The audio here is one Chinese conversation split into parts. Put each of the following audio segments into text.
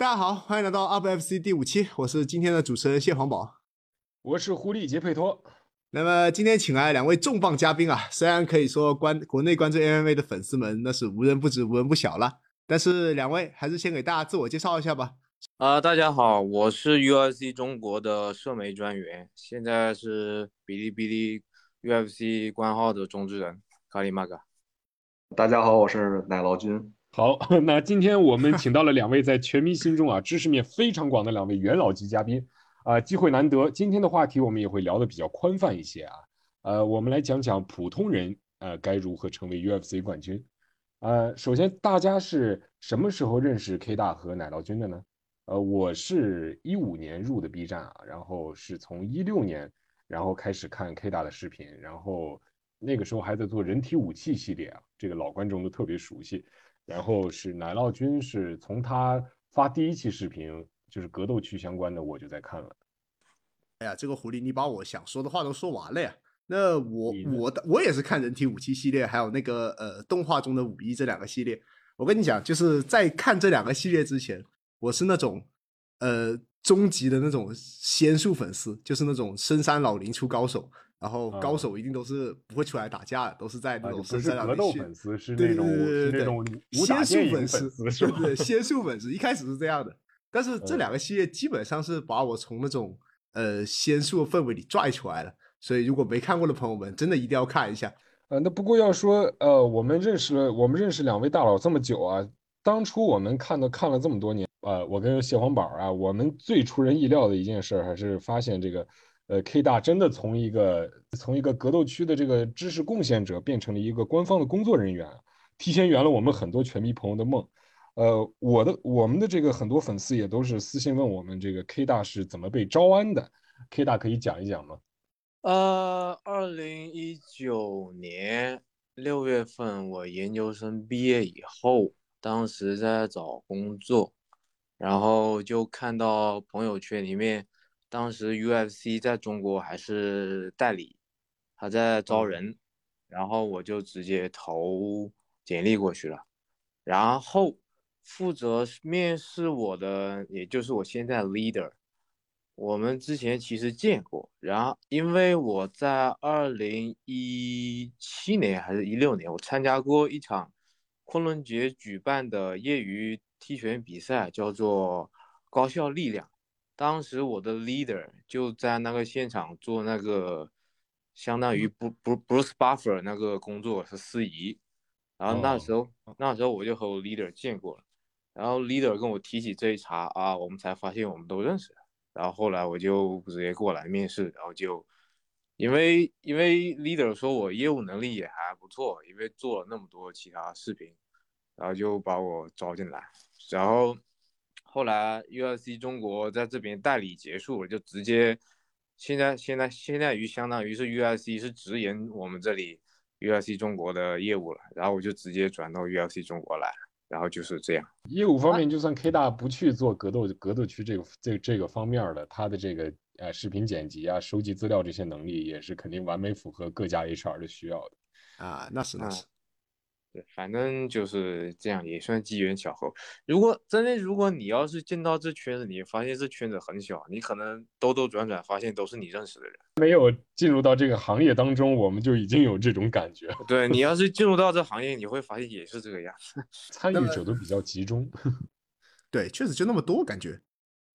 大家好，欢迎来到 UpFC 第五期，我是今天的主持人谢黄宝，我是狐狸杰佩托。那么今天请来两位重磅嘉宾啊，虽然可以说关国内关注 MMA 的粉丝们那是无人不知、无人不晓了，但是两位还是先给大家自我介绍一下吧。啊、大家好，我是 UFC 中国的社媒专员，现在是哔哩哔哩 UFC 官号的中之人卡里马嘎。大家好，我是奶酪君。好，那今天我们请到了两位在全民心中啊知识面非常广的两位元老级嘉宾，啊、机会难得。今天的话题我们也会聊得比较宽泛一些啊，呃，我们来讲讲普通人呃该如何成为 UFC 冠军。呃，首先大家是什么时候认识 K 大和奶酪君的呢？呃，我是一五年入的 B 站啊，然后是从一六年然后开始看 K 大的视频，然后那个时候还在做人体武器系列啊，这个老观众都特别熟悉。然后是奶酪君，是从他发第一期视频，就是格斗区相关的，我就在看了。哎呀，这个狐狸，你把我想说的话都说完了呀。那我我的我也是看人体武器系列，还有那个呃动画中的武艺这两个系列。我跟你讲，就是在看这两个系列之前，我是那种呃终极的那种仙术粉丝，就是那种深山老林出高手，然后高啊手一定都是不会出来打架的，都是在那啊，种格斗粉丝，是对那种对对对对是那种武打仙术粉丝，是吧？对对，仙术粉丝一开始是这样的，但是这嗯两个系列基本上是把我从那种呃仙术的氛围里拽出来了，所以如果没看过的朋友们，真的一定要看一下。呃，那不过要说，呃，我们认识了，我们认识两位大佬这么久啊，当初我们看的看了这么多年，呃，我跟蟹黄宝啊，我们最出人意料的一件事儿，还是发现这个，呃，K 大真的从一个从一个格斗区的这个知识贡献者，变成了一个官方的工作人员，提前圆了我们很多拳迷朋友的梦。呃，我的我们的这个很多粉丝也都是私信问我们，这个 K 大是怎么被招安的？K 大可以讲一讲吗？呃，二零一九年六月份，我研究生毕业以后，当时在找工作，然后就看到朋友圈里面，当时 UFC 在中国还是代理，他在招人，然后我就直接投简历过去了，然后负责面试我的，也就是我现在的 leader。我们之前其实见过，然后因为我在二零一七年还是一六年，我参加过一场昆仑决举办的业余踢拳比赛，叫做高校力量。当时我的 leader 就在那个现场做那个相当于 Bru Bru Bruce Buffer 那个工作是司仪，然后那时候、那时候我就和我 leader 见过了，然后 leader 跟我提起这一茬啊，我们才发现我们都认识。然后后来我就直接过来面试，然后就因为因为 leader 说我业务能力也还不错，因为做了那么多其他视频，然后就把我招进来。然后后来 UFC 中国在这边代理结束了，就直接现在现在现在于相当于是 UFC 是直营我们这里 UFC 中国的业务了，然后我就直接转到 UFC 中国来了，然后就是这样。业务方面，就算 K 大不去做格斗格斗区这个这这个方面的，他的这个呃视频剪辑啊、收集资料这些能力，也是肯定完美符合各家 HR 的需要的。啊，那是那啊是，对，反正就是这样，也算机缘巧合。如果真的，如果你要是进到这圈子，你发现这圈子很小，你可能兜兜转转，发现都是你认识的人。没有进入到这个行业当中，我们就已经有这种感觉，对你 要是进入到这行业，你会发现也是这个样子。参与者都比较集中。对，确实就那么多感觉。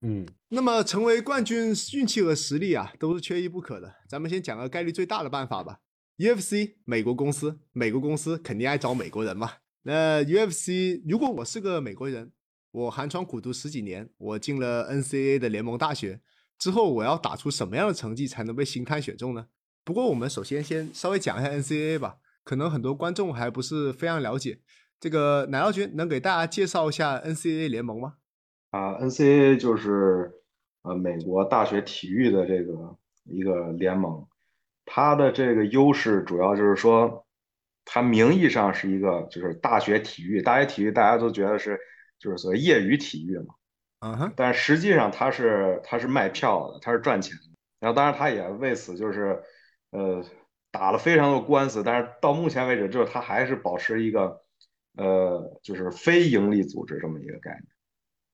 嗯，那么成为冠军，运气和实力啊都是缺一不可的。咱们先讲个概率最大的办法吧。UFC 美国公司，美国公司肯定爱找美国人嘛。那 UFC 如果我是个美国人，我寒窗苦读十几年，我进了 NCAA 的联盟大学之后，我要打出什么样的成绩才能被星探选中呢？不过我们首先先稍微讲一下 NCAA 吧，可能很多观众还不是非常了解。这个奶酪君能给大家介绍一下 NCAA 联盟吗？啊，NCAA 就是呃美国大学体育的这个一个联盟，它的这个优势主要就是说，它名义上是一个就是大学体育，大学体育大家都觉得是就是所谓业余体育嘛，嗯哼，但实际上它是它是卖票的，它是赚钱的。然后当然它也为此就是呃打了非常多官司，但是到目前为止，就是它还是保持一个呃就是非盈利组织这么一个概念。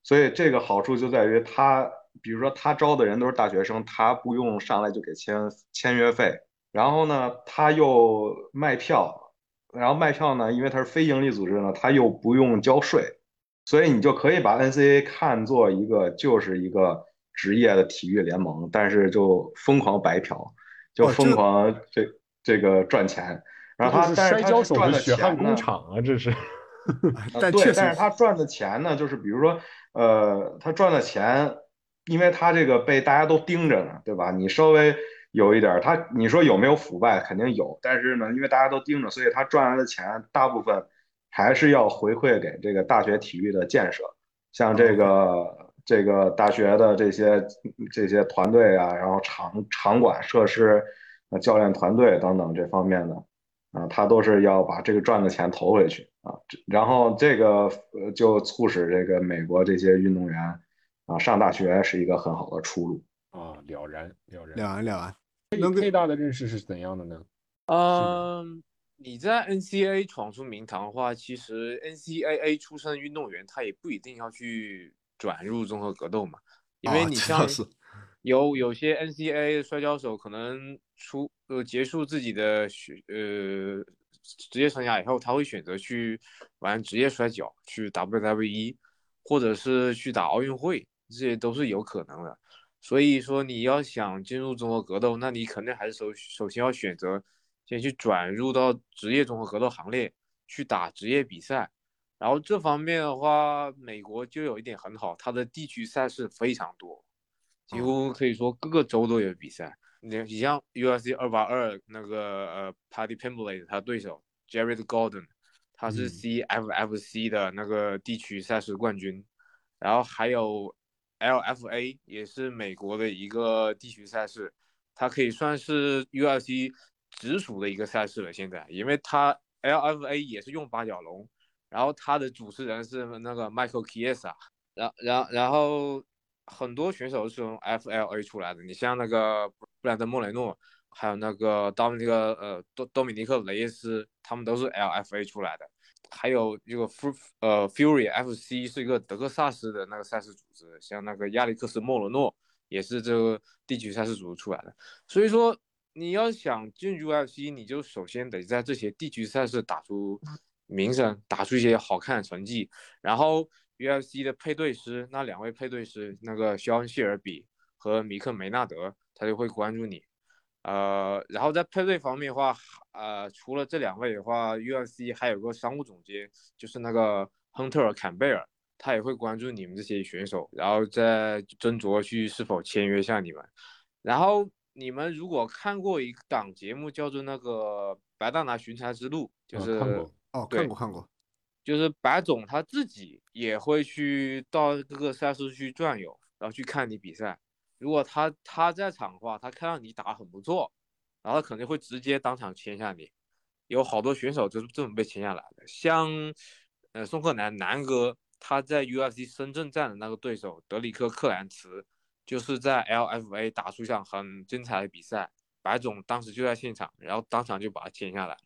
所以这个好处就在于他，比如说他招的人都是大学生，他不用上来就给签签约费，然后呢，他又卖票，然后卖票呢，因为他是非盈利组织呢，他又不用交税，所以你就可以把 NCAA 看作一个就是一个职业的体育联盟，但是就疯狂白嫖，就疯狂这这个赚钱。然后他，但是他赚的血汗工厂啊，这是。但对，但是他赚的钱呢，就是比如说，呃，他赚的钱，因为他这个被大家都盯着呢，对吧？你稍微有一点，他你说有没有腐败，肯定有。但是呢，因为大家都盯着，所以他赚来的钱大部分还是要回馈给这个大学体育的建设，像这个这个大学的这些这些团队啊，然后场场馆设施、教练团队等等这方面的。啊，他都是要把这个赚的钱投回去啊，然后这个呃就促使这个美国这些运动员啊上大学是一个很好的出路啊，了然了然了然了然。最大的认识是怎样的呢？嗯，你在 NCAA 闯出名堂的话，其实 NCAA 出身运动员他也不一定要去转入综合格斗嘛，因为你像。有有些 NCAA 摔跤手可能出呃结束自己的学呃职业生涯以后，他会选择去玩职业摔跤，去 WWE，或者是去打奥运会，这些都是有可能的。所以说你要想进入综合格斗，那你肯定还是首首先要选择先去转入到职业综合格斗行列，去打职业比赛。然后这方面的话，美国就有一点很好，它的地区赛事非常多。几乎可以说各个州都有比赛。你你像 UFC 二八二那个呃 Paddy Pimblett 他对手 Jared Gordon，他是 CFFC 的那个地区赛事冠军。然后还有 LFA 也是美国的一个地区赛事，它可以算是 UFC 直属的一个赛事了。现在，因为它 LFA 也是用八角笼，然后它的主持人是那个 Michael Chiesa，然然然后。很多选手是从 FLA 出来的，你像那个布兰登·莫雷诺，还有那个到那个呃多多米尼克·雷耶斯，他们都是 LFA 出来的。还有这个 Fu 呃 Fury FC 是一个德克萨斯的那个赛事组织，像那个亚历克斯·莫罗诺也是这个地区赛事组织出来的。所以说，你要想进入 UFC，你就首先得在这些地区赛事打出名声，打出一些好看的成绩，然后。UFC 的配对师，那两位配对师，那个肖恩·谢尔比和米克·梅纳德，他就会关注你。呃，然后在配对方面的话，呃，除了这两位的话，UFC 还有个商务总监，就是那个亨特尔·坎贝尔，他也会关注你们这些选手，然后再斟酌去是否签约下你们。然后你们如果看过一档节目，叫做那个《白大拿巡查之路》，就是哦，看过看过。就是白总他自己也会去到各个赛事去转悠，然后去看你比赛。如果他他在场的话，他看到你打很不错，然后他肯定会直接当场签下你。有好多选手就是这么被签下来的，像呃宋克南南哥，他在 UFC 深圳站的那个对手德里克克兰茨，就是在 LFA 打出一场很精彩的比赛，白总当时就在现场，然后当场就把他签下来了，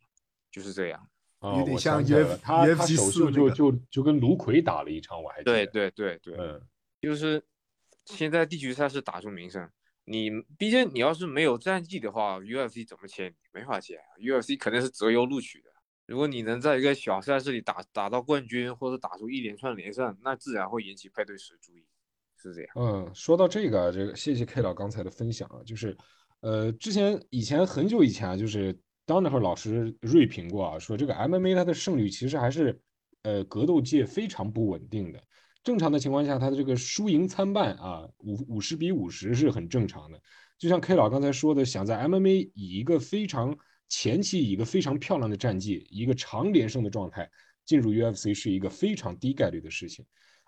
就是这样。有点像 UFC 他他首秀就就就跟卢奎打了一场，我还记得。对对对对，嗯，就是现在地区赛事打出名声，你毕竟你要是没有战绩的话，UFC 怎么签？没法签，UFC 肯定是择优录取的。如果你能在一个小赛事里打打到冠军，或者打出一连串连胜，那自然会引起配对师注意，是这样。嗯，说到这个，这个谢谢 K 老刚才的分享啊，就是呃，之前以前很久以前啊，就是。当那会儿老师锐评过啊，说这个 MMA 它的胜率其实还是，呃，格斗界非常不稳定的。正常的情况下，它的这个输赢参半啊，五五十比五十是很正常的。就像 K 老刚才说的，想在 MMA 以一个非常前期以一个非常漂亮的战绩，一个长连胜的状态进入 UFC 是一个非常低概率的事情。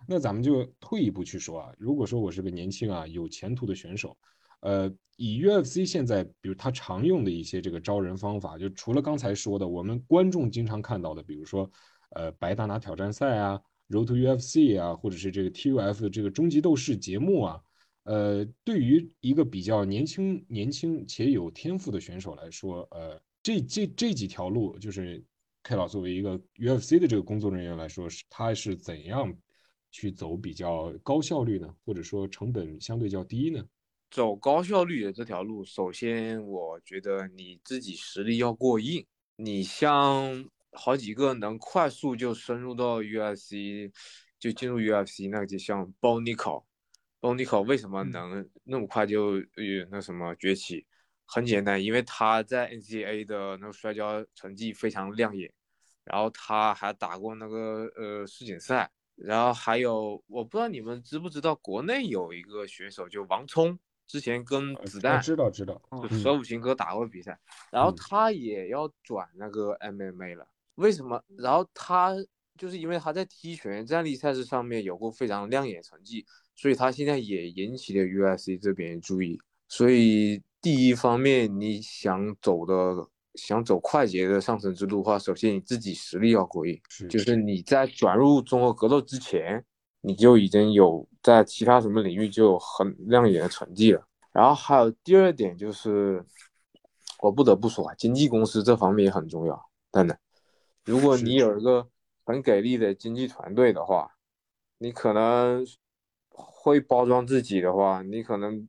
那咱们就退一步去说啊，如果说我是个年轻啊有前途的选手。呃，以 UFC 现在，比如他常用的一些这个招人方法，就除了刚才说的，我们观众经常看到的，比如说，呃，白大拿挑战赛啊，Road to UFC 啊，或者是这个 TUF 的这个终极斗士节目啊，呃，对于一个比较年轻、年轻且有天赋的选手来说，呃，这这这几条路，就是 K 老作为一个 UFC 的这个工作人员来说，是他是怎样去走比较高效率呢，或者说成本相对较低呢？走高效率的这条路，首先我觉得你自己实力要过硬。你像好几个能快速就深入到 UFC，就进入 UFC 那个，就像 Bonico，Bonico 为什么能那么快就呃那什么崛起？很简单，因为他在 NCAA 的那个摔跤成绩非常亮眼，然后他还打过那个呃世锦赛，然后还有我不知道你们知不知道，国内有一个选手就王聪。之前跟子弹知道知道，舍武琴哥打过比赛，然后他也要转那个 MMA 了。为什么？然后他就是因为他在踢拳站立赛事上面有过非常亮眼成绩，所以他现在也引起了 UFC 这边注意。所以第一方面，你想走的想走快捷的上升之路的话，首先你自己实力要过硬，就是你在转入综合格斗之前。你就已经有在其他什么领域就有很亮眼的成绩了。然后还有第二点就是，我不得不说啊，经纪公司这方面也很重要。真的，如果你有一个很给力的经纪团队的话，你可能会包装自己的话，你可能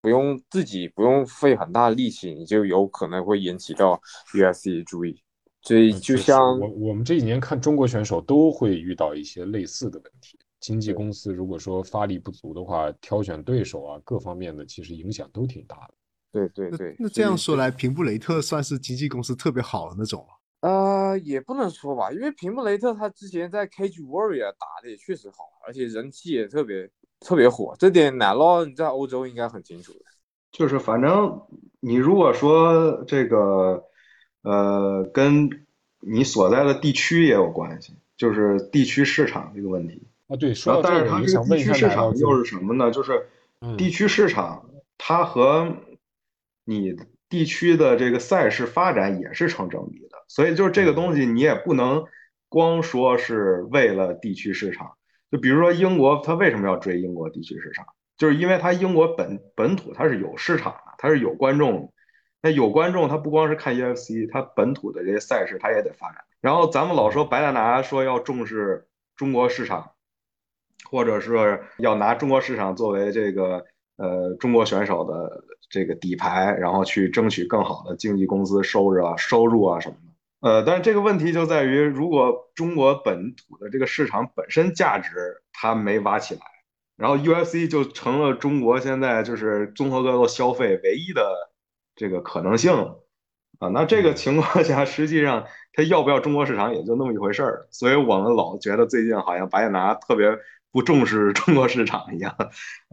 不用自己不用费很大力气，你就有可能会引起到 UFC 的注意。所以，就像我我们这几年看中国选手都会遇到一些类似的问题。经纪公司如果说发力不足的话，挑选对手啊，各方面的其实影响都挺大的。对对对。那这样说来，平布雷特算是经纪公司特别好的那种呃，也不能说吧，因为平布雷特他之前在 Cage Warrior 打的也确实好，而且人气也特别特别火。这点奶酪你在欧洲应该很清楚的。就是反正你如果说这个。呃，跟你所在的地区也有关系，就是地区市场这个问题啊。对，然后但是它这个地区市场又是什么呢？就是地区市场，它和你地区的这个赛事发展也是成正比的。所以就是这个东西，你也不能光说是为了地区市场。就比如说英国，它为什么要追英国地区市场？就是因为它英国本本土它是有市场的，它是有观众。那有观众，他不光是看 UFC，他本土的这些赛事他也得发展。然后咱们老说白大拿说要重视中国市场，或者是要拿中国市场作为这个呃中国选手的这个底牌，然后去争取更好的经纪公司收入啊、收入啊什么的。呃，但是这个问题就在于，如果中国本土的这个市场本身价值它没挖起来，然后 UFC 就成了中国现在就是综合格斗消费唯一的。这个可能性啊，那这个情况下，实际上他要不要中国市场也就那么一回事儿。所以我们老觉得最近好像白拿特别不重视中国市场一样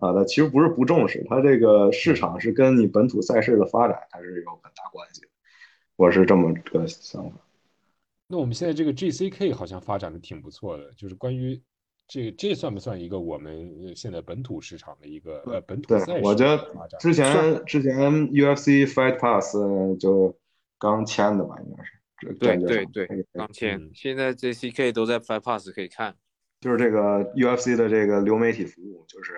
啊，那其实不是不重视，他这个市场是跟你本土赛事的发展还是有很大关系。我是这么个想法。那我们现在这个 GCK 好像发展的挺不错的，就是关于。这这算不算一个我们现在本土市场的一个呃本土赛事？我觉得之前之前 UFC Fight Pass 就刚签的吧，应该是。对对对，刚签。现在 GCK 都在 Fight Pass 可以看。就是这个 UFC 的这个流媒体服务，就是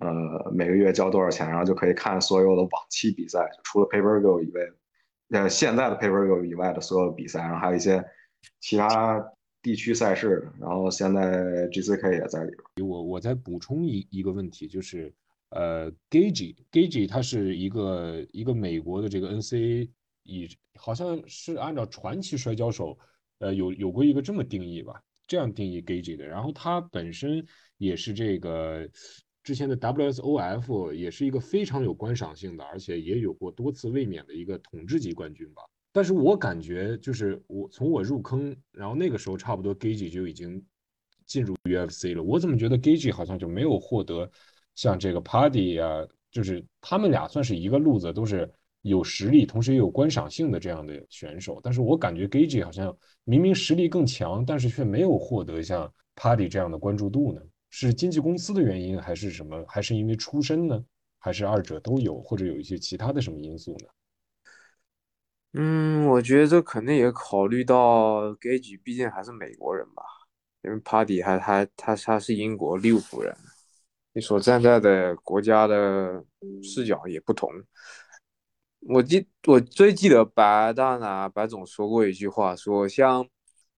呃每个月交多少钱，然后就可以看所有的往期比赛，除了 Pay Per View 以外，呃现在的 p a p e r 以外的所有比赛，然后还有一些其他。地区赛事，然后现在 GCK 也在里边。我我再补充一一个问题，就是呃，Gage Gage 它是一个一个美国的这个 NCA，以好像是按照传奇摔跤手，呃，有有过一个这么定义吧，这样定义 Gage 的。然后它本身也是这个之前的 WSOF，也是一个非常有观赏性的，而且也有过多次卫冕的一个统治级冠军吧。但是我感觉就是我从我入坑，然后那个时候差不多 Gage 就已经进入 UFC 了。我怎么觉得 Gage 好像就没有获得像这个 Party 啊，就是他们俩算是一个路子，都是有实力，同时也有观赏性的这样的选手。但是我感觉 Gage 好像明明实力更强，但是却没有获得像 Party 这样的关注度呢？是经纪公司的原因，还是什么？还是因为出身呢？还是二者都有，或者有一些其他的什么因素呢？嗯，我觉得这肯定也考虑到 Gage，毕竟还是美国人吧，因为 Party 还还他他是英国利物浦人，你所站在的国家的视角也不同。我记我最记得白大拿白总说过一句话，说像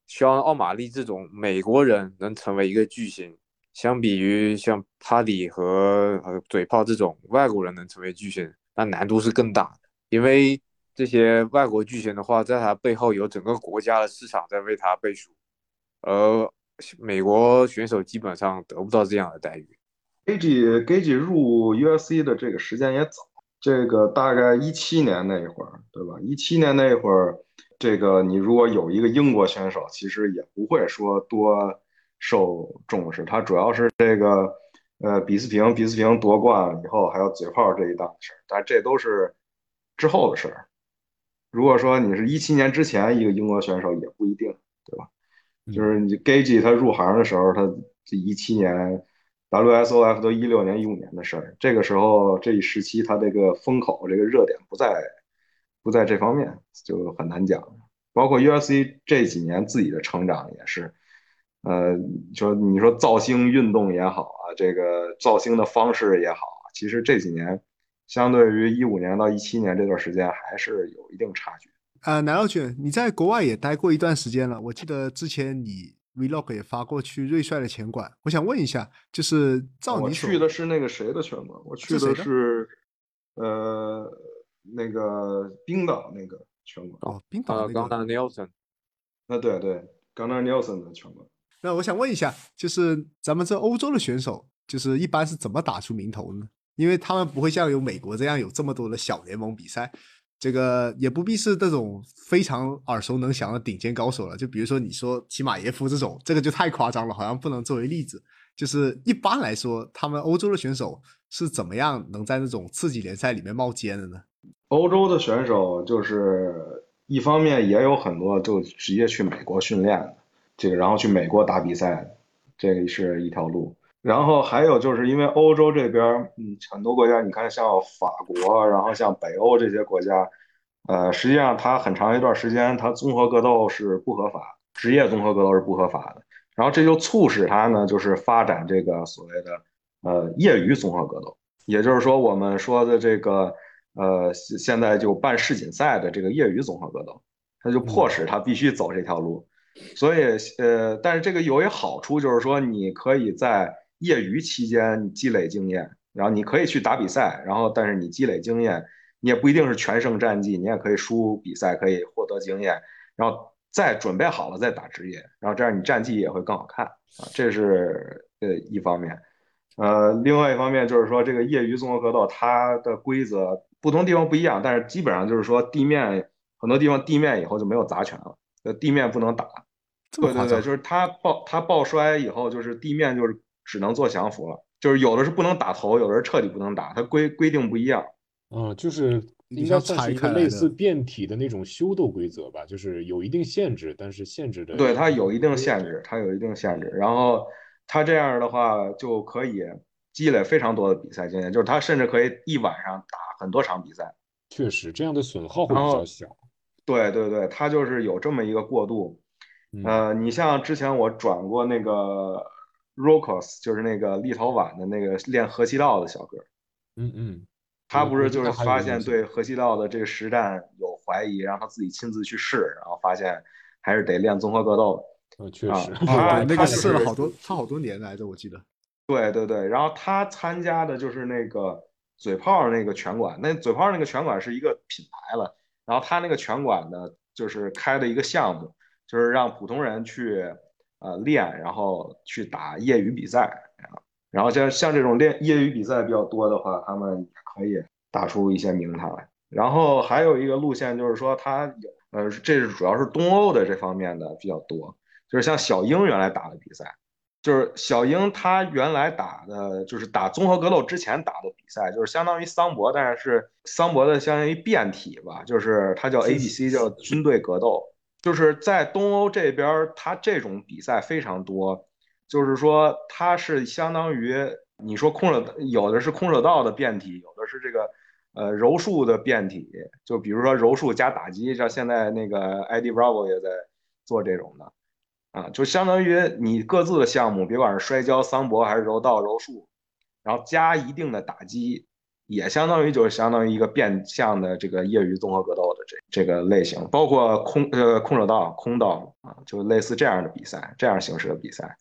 肖恩·奥马利这种美国人能成为一个巨星，相比于像帕里和和嘴炮这种外国人能成为巨星，那难度是更大的。因为这些外国巨星的话，在他背后有整个国家的市场在为他背书，而美国选手基本上得不到这样的待遇。Gage Gage 入 UFC 的这个时间也早，这个大概一七年那会儿，对吧？一七年那会儿。这个你如果有一个英国选手，其实也不会说多受重视。他主要是这个，呃，比斯平，比斯平夺冠以后还有嘴炮这一档事儿，但这都是之后的事儿。如果说你是一七年之前一个英国选手，也不一定，对吧？就是你 Gage 他入行的时候，他一七年，WSOF 都一六年、一五年的事儿。这个时候这一时期，他这个风口、这个热点不在。不在这方面就很难讲，包括 UFC 这几年自己的成长也是，呃，说你说造星运动也好啊，这个造星的方式也好，其实这几年相对于一五年到一七年这段时间还是有一定差距。呃，南老君，你在国外也待过一段时间了，我记得之前你 Vlog 也发过去瑞帅的拳馆，我想问一下，就是照你去的是那个谁的拳馆？我去的是，呃。那个冰岛那个拳馆哦，冰岛那个。冈纳 Nelson，那对对，冈纳 Nelson 的拳馆。那我想问一下，就是咱们这欧洲的选手，就是一般是怎么打出名头呢？因为他们不会像有美国这样有这么多的小联盟比赛，这个也不必是那种非常耳熟能详的顶尖高手了。就比如说你说齐马耶夫这种，这个就太夸张了，好像不能作为例子。就是一般来说，他们欧洲的选手是怎么样能在那种次级联赛里面冒尖的呢？欧洲的选手就是一方面也有很多就直接去美国训练的，这个然后去美国打比赛，这是一条路。然后还有就是因为欧洲这边，嗯，很多国家，你看像法国，然后像北欧这些国家，呃，实际上它很长一段时间，它综合格斗是不合法，职业综合格斗是不合法的。然后这就促使它呢，就是发展这个所谓的呃业余综合格斗，也就是说我们说的这个。呃，现在就办世锦赛的这个业余综合格斗，它就迫使他必须走这条路。所以，呃，但是这个有一好处，就是说你可以在业余期间积累经验，然后你可以去打比赛，然后但是你积累经验，你也不一定是全胜战绩，你也可以输比赛，可以获得经验，然后再准备好了再打职业，然后这样你战绩也会更好看啊。这是呃一方面，呃，另外一方面就是说这个业余综合格斗它的规则。不同地方不一样，但是基本上就是说地面很多地方地面以后就没有杂拳了，呃，地面不能打。对对对，就是他抱他抱摔以后，就是地面就是只能做降服了，就是有的是不能打头，有的是彻底不能打，它规规定不一样。嗯，就是应该算是一个类似变体的那种修斗规则吧，就是有一定限制，但是限制的。对，它有一定限制，它有一定限制。然后它这样的话就可以积累非常多的比赛经验，就是他甚至可以一晚上打。很多场比赛，确实这样的损耗会比较小。对对对，他就是有这么一个过渡。呃，你像之前我转过那个 Rokos，就是那个立陶宛的那个练河西道的小哥。嗯嗯，他不是就是发现对河西道的这个实战有怀疑，让他自己亲自去试，然后发现还是得练综合格斗。呃，确实，他那个试了好多，他好多年来着，我记得。对对对，然后他参加的就是那个。嘴炮那个拳馆，那嘴炮那个拳馆是一个品牌了。然后他那个拳馆呢，就是开的一个项目，就是让普通人去呃练，然后去打业余比赛。然后像像这种练业余比赛比较多的话，他们可以打出一些名堂来。然后还有一个路线就是说，他呃，这是主要是东欧的这方面的比较多，就是像小英原来打的比赛。就是小英他原来打的，就是打综合格斗之前打的比赛，就是相当于桑博，但是是桑博的相当于变体吧，就是它叫 A B C，叫军队格斗。就是在东欧这边，他这种比赛非常多，就是说他是相当于你说空手有的是空手道的变体，有的是这个呃柔术的变体，就比如说柔术加打击，像现在那个 i d Bravo 也在做这种的。啊，就相当于你各自的项目，别管是摔跤、桑博还是柔道、柔术，然后加一定的打击，也相当于就是相当于一个变相的这个业余综合格斗的这这个类型，包括空呃空手道、空道啊，就类似这样的比赛，这样形式的比赛，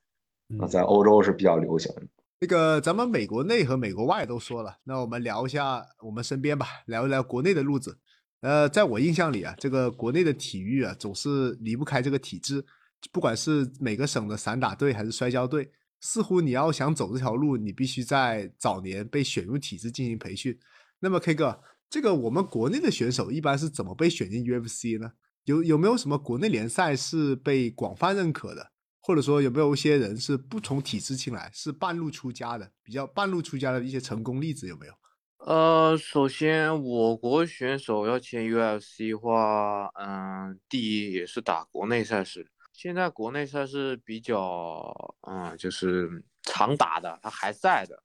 啊，在欧洲是比较流行的。那个咱们美国内和美国外都说了，那我们聊一下我们身边吧，聊一聊国内的路子。呃，在我印象里啊，这个国内的体育啊，总是离不开这个体制，不管是每个省的散打队还是摔跤队，似乎你要想走这条路，你必须在早年被选入体制进行培训。那么 K 哥，这个我们国内的选手一般是怎么被选进 UFC 呢？有有没有什么国内联赛是被广泛认可的？或者说有没有一些人是不从体制进来，是半路出家的，比较半路出家的一些成功例子有没有？呃，首先我国选手要签 UFC 的话，嗯，第一也是打国内赛事。现在国内赛是比较，嗯，就是常打的，他还在的，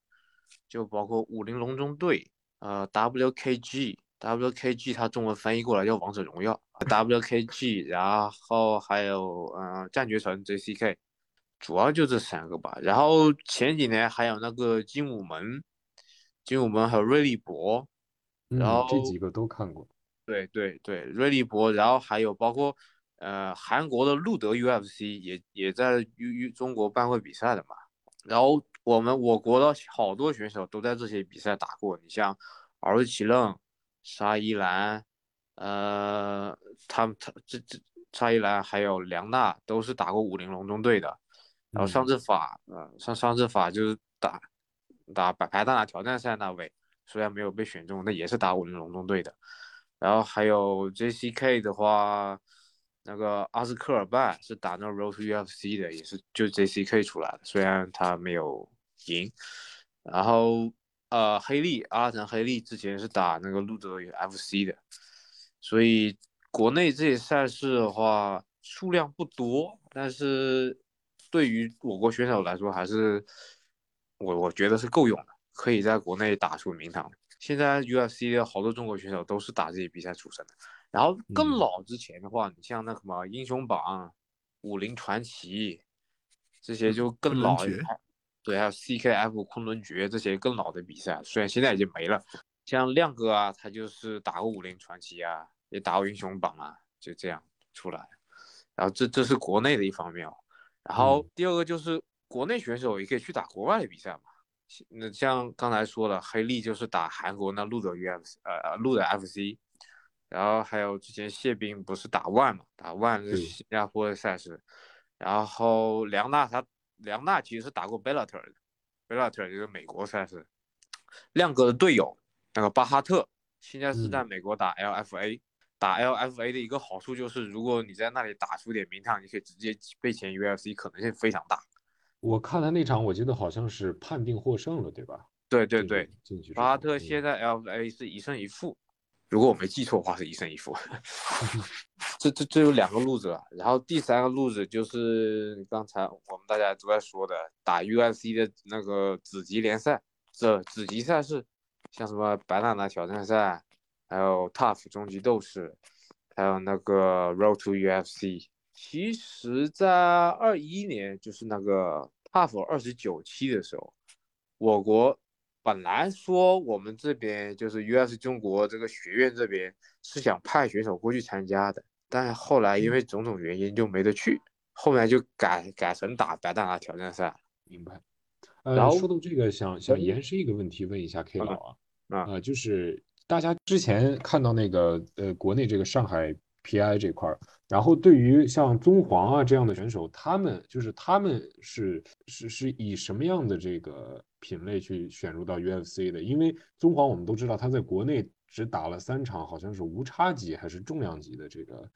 就包括武林龙中队，呃，WKG，WKG 它中文翻译过来叫王者荣耀。WKG，然后还有嗯战绝城 JCK，主要就这三个吧。然后前几年还有那个精武门，精武门还有瑞利博，然后这几个都看过。对对对，瑞利博，然后还有包括呃韩国的路德 UFC 也也在于中国办过比赛的嘛。然后我们我国的好多选手都在这些比赛打过，你像敖日奇楞、沙依兰。呃，他们他这这沙依兰还有梁娜都是打过武林龙中队的，然后尚志法，呃，上尚志法就是打打百排大拿挑战赛那位，虽然没有被选中，那也是打武林龙中队的。然后还有 JCK 的话，那个阿斯科尔拜是打那 Road to UFC 的，也是就 JCK 出来的，虽然他没有赢。然后呃，黑利阿腾黑利之前是打那个路德 FC 的。所以国内这些赛事的话，数量不多，但是对于我国选手来说，还是我我觉得是够用的，可以在国内打出名堂。现在 UFC 的好多中国选手都是打这些比赛出身的。然后更老之前的话，你像那什么英雄榜、武林传奇这些就更老一点，对，还有 CKF 昆仑决这些更老的比赛，虽然现在已经没了。像亮哥啊，他就是打过武林传奇啊。也打过英雄榜啊，就这样出来。然后这这是国内的一方面，然后第二个就是国内选手也可以去打国外的比赛嘛。那像刚才说了，黑利就是打韩国那路德 UFC，呃，路德 FC。然后还有之前谢斌不是打万嘛，打万是新加坡的赛事。然后梁娜他梁娜其实是打过 Bellator 的，Bellator 就是美国赛事。亮哥的队友那个巴哈特现在是在美国打 LFA。打 LFA 的一个好处就是，如果你在那里打出点名堂，你可以直接被签 UFC，可能性非常大。我看他那场，我记得好像是判定获胜了，对吧？对对对，巴哈特现在 LFA 是一胜一负，如果我没记错的话是一胜一负。这这这有两个路子了，然后第三个路子就是刚才我们大家都在说的，打 UFC 的那个子级联赛，这子级赛事，像什么白娜娜挑战赛。还有 Tough 终极斗士，还有那个 Road to UFC。其实，在二一年，就是那个 Tough 二十九期的时候，我国本来说我们这边就是 UFC 中国这个学院这边是想派选手过去参加的，但是后来因为种种原因就没得去，后面就改改成打白大拿挑战赛。明白。呃，说到这个，想想延伸一个问题，问一下 K 老啊，啊，就是。大家之前看到那个呃，国内这个上海 PI 这块儿，然后对于像宗黄啊这样的选手，他们就是他们是是是以什么样的这个品类去选入到 UFC 的？因为宗黄我们都知道他在国内只打了三场，好像是无差级还是重量级的这个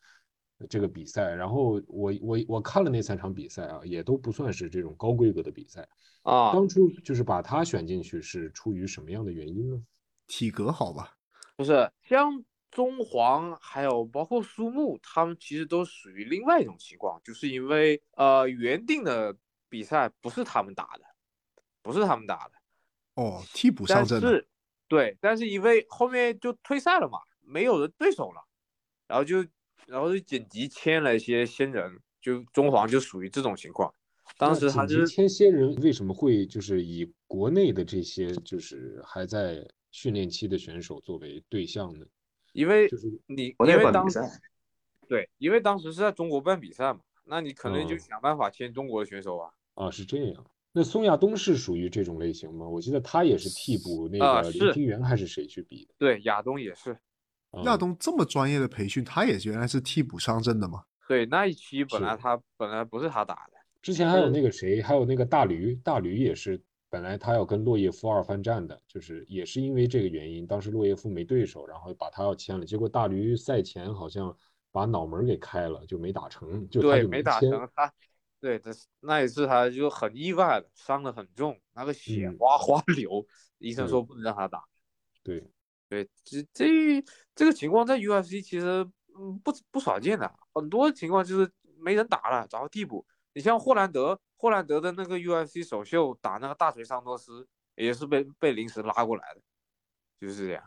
这个比赛。然后我我我看了那三场比赛啊，也都不算是这种高规格的比赛啊。当初就是把他选进去是出于什么样的原因呢？体格好吧？不是像中皇，还有包括苏木，他们其实都属于另外一种情况，就是因为呃原定的比赛不是他们打的，不是他们打的，哦，替补上阵是，对，但是因为后面就退赛了嘛，没有了对手了，然后就然后就紧急签了一些新人，就中皇就属于这种情况。当时他就签新人为什么会就是以国内的这些就是还在。训练期的选手作为对象呢？因为就是你国内因为当办比赛，对，因为当时是在中国办比赛嘛，那你可能就嗯想办法签中国的选手啊。啊，是这样。那宋亚东是属于这种类型吗？我记得他也是替补那个林清源还是谁去比的？对，亚东也是。啊亚东这么专业的培训，他也原来是替补上阵的吗？对，那一期本来他本来不是他打的，之前还有那个谁，还有那个大驴，大驴也是本来他要跟洛耶夫二番战的，就是也是因为这个原因，当时洛耶夫没对手，然后把他要签了，结果大驴赛前好像把脑门给开了，就没打成，就他对。没打成。他，对，他那一次他就很意外的伤得很重，那个血嗯哗哗流，医生说不能让他打。对，对，这这这个情况在 UFC 其实嗯不不少见的，很多情况就是没人打了，找个替补。你像霍兰德，霍兰德的那个 UFC 首秀打那个大锤桑托斯，也是被被临时拉过来的，就是这样。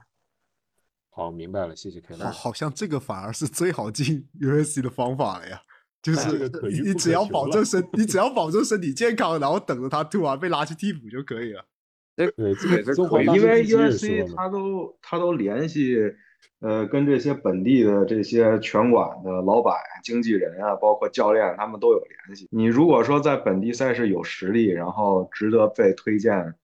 好，明白了，谢谢凯好，好像这个反而是最好进 UFC 的方法了呀。就是你只要保证身，你只要保证身体健康，然后等着他突然被拉去替补就可以了。因为 UFC，他都他都联系，呃，跟这些本地的这些拳馆的老板、经纪人啊，包括教练，他们都有联系。你如果说在本地赛事有实力，然后值得被推荐，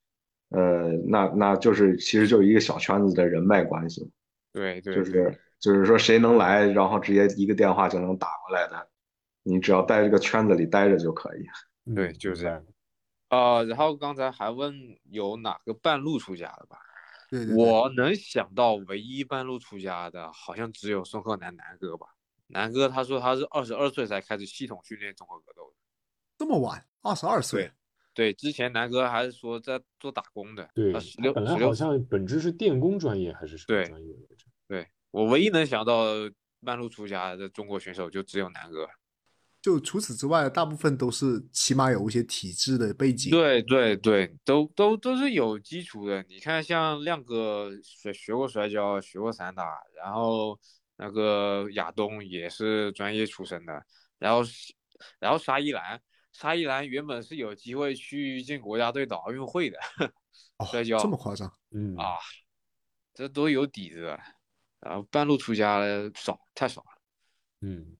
呃，那那就是其实就是一个小圈子的人脉关系，对对，对就是就是说谁能来，然后直接一个电话就能打过来的，你只要在这个圈子里待着就可以。嗯 对就是这样。啊呃，然后刚才还问有哪个半路出家的吧？对对对，我能想到唯一半路出家的，好像只有孙鹤南南哥吧。南哥他说他是二十二岁才开始系统训练综合格斗的。这么晚，二十二岁对，之前南哥还是说在做打工的，对，本来好。像本质是电工专业还是什么对专业来着？对我唯一能想到半路出家的中国选手就只有南哥。就除此之外，大部分都是起码有一些体制的背景。对对对，都都都是有基础的。你看，像亮哥学学过摔跤，学过散打，然后那个亚东也是专业出身的，然后然后沙一兰，沙一兰原本是有机会去进国家队的奥运会的 哦，摔跤这么夸张？嗯啊，这都有底子的，然后半路出家的少，太少了。嗯，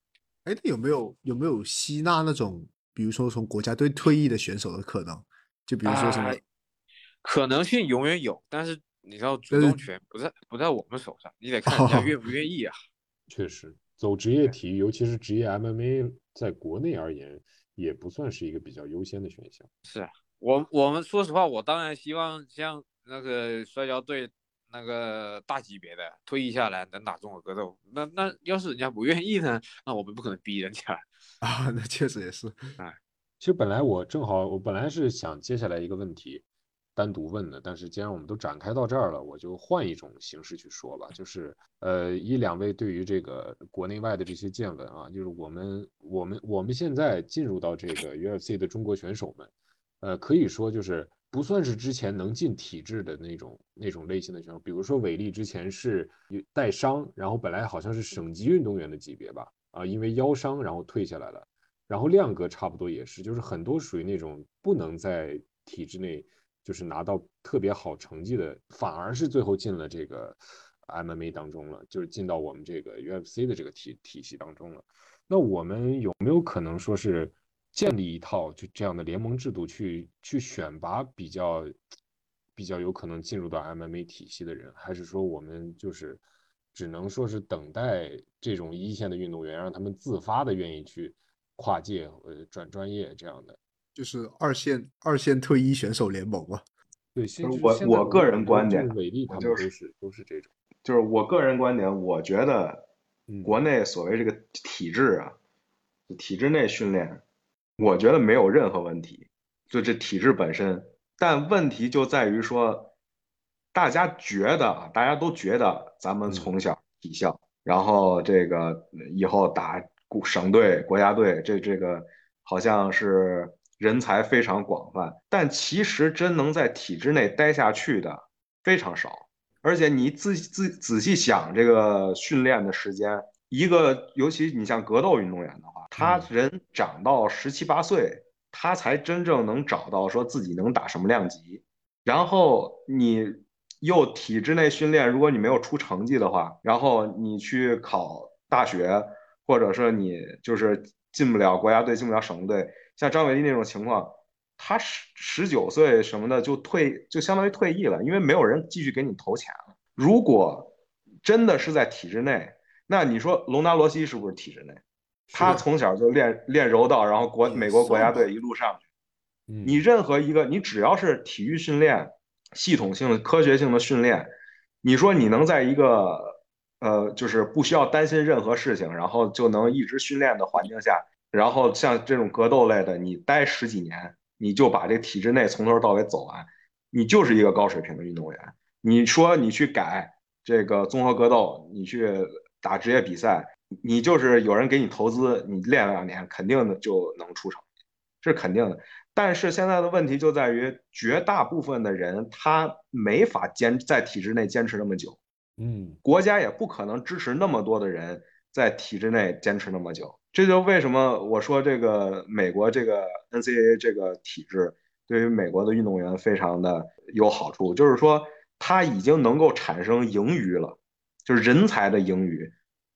哎，那有没有有没有吸纳那种，比如说从国家队退役的选手的可能？就比如说什么？哎可能性永远有，但是你知道主动权不在不在我们手上，你得看人家哦 愿不愿意啊。确实，走职业体育，尤其是职业 MMA，在国内而言，也不算是一个比较优先的选项。是啊，我我们说实话，我当然希望像那个摔跤队那个大级别的退役下来能打综合格斗。那那要是人家不愿意呢，那我们不可能逼人家。啊，那确实也是。其实本来我正好，我本来是想接下来一个问题单独问的，但是既然我们都展开到这儿了，我就换一种形式去说吧，就是呃，一两位对于这个国内外的这些见闻啊，就是我们我们我们现在进入到这个 UFC 的中国选手们，呃，可以说就是不算是之前能进体制的那种那种类型的选手，比如说韦力之前是带伤，然后本来好像是省级运动员的级别吧，啊，因为腰伤然后退下来了。然后亮哥差不多也是，就是很多属于那种不能在体制内就是拿到特别好成绩的，反而是最后进了这个 MMA 当中了，就是进到我们这个 UFC 的这个体体系当中了。那我们有没有可能说是建立一套就这样的联盟制度去去选拔比较比较有可能进入到 MMA 体系的人，还是说我们就是只能说是等待这种一线的运动员，让他们自发的愿意去跨界呃转专业这样的？就是二线二线退役选手联盟嘛。对，现就是我我个人观点就是伟力他们都是都是这种，就是我个人观点，我觉得嗯国内所谓这个体制啊，就体制内训练，我觉得没有任何问题，就这体制本身。但问题就在于说，大家觉得啊，大家都觉得咱们嗯从小体校，然后这个以后打国省队、国家队，这这个好像是人才非常广泛，但其实真能在体制内待下去的非常少。而且你自自仔细想这个训练的时间，一个尤其你像格斗运动员的话，他嗯人长到十七八岁，他才真正能找到说自己能打什么量级。然后你又体制内训练，如果你没有出成绩的话，然后你去考大学，或者说你就是进不了国家队，进不了省队，像张伟丽那种情况，他十十九岁什么的就退，就相当于退役了，因为没有人继续给你投钱了。如果真的是在体制内，那你说隆达罗西是不是体制内？他从小就练练柔道，然后国美国国家队一路上去。你任何一个，你只要是体育训练，系统性的、科学性的训练，你说你能在一个呃，就是不需要担心任何事情，然后就能一直训练的环境下，然后像这种格斗类的，你待十几年，你就把这体制内从头到尾走完，你就是一个高水平的运动员。你说你去改这个综合格斗，你去打职业比赛，你就是有人给你投资，你练两年，肯定的就能出成绩，这是肯定的。但是现在的问题就在于，绝大部分的人他没法坚在体制内坚持那么久，嗯，国家也不可能支持那么多的人在体制内坚持那么久。这就为什么我说这个美国这个 NCAA 这个体制对于美国的运动员非常的有好处，就是说他已经能够产生盈余了，就是人才的盈余，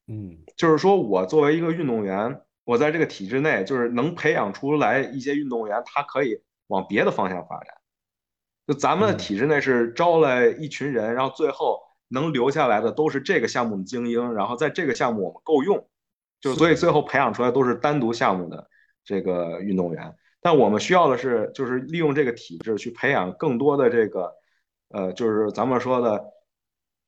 嗯，就是说我作为一个运动员。我在这个体制内，就是能培养出来一些运动员，他可以往别的方向发展。就咱们的体制内是招了一群人，然后最后能留下来的都是这个项目的精英，然后在这个项目我们够用，就所以最后培养出来都是单独项目的这个运动员。但我们需要的是，就是利用这个体制去培养更多的这个，呃，就是咱们说的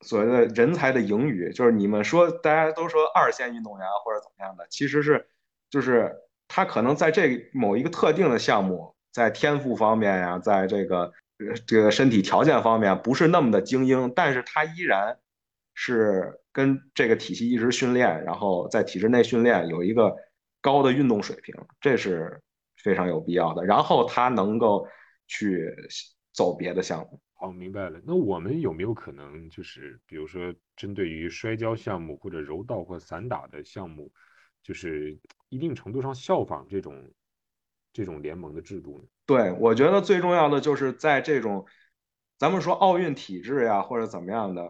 所谓的人才的盈余，就是你们说大家都说二线运动员或者怎么样的，其实是。就是他可能在这某一个特定的项目，在天赋方面呀，在这个这个身体条件方面不是那么的精英，但是他依然是跟这个体系一直训练，然后在体制内训练，有一个高的运动水平，这是非常有必要的。然后他能够去走别的项目。好，明白了。那我们有没有可能，就是比如说针对于摔跤项目或者柔道或散打的项目？就是一定程度上效仿这种这种联盟的制度呢？对，我觉得最重要的就是在这种咱们说奥运体制呀，或者怎么样的，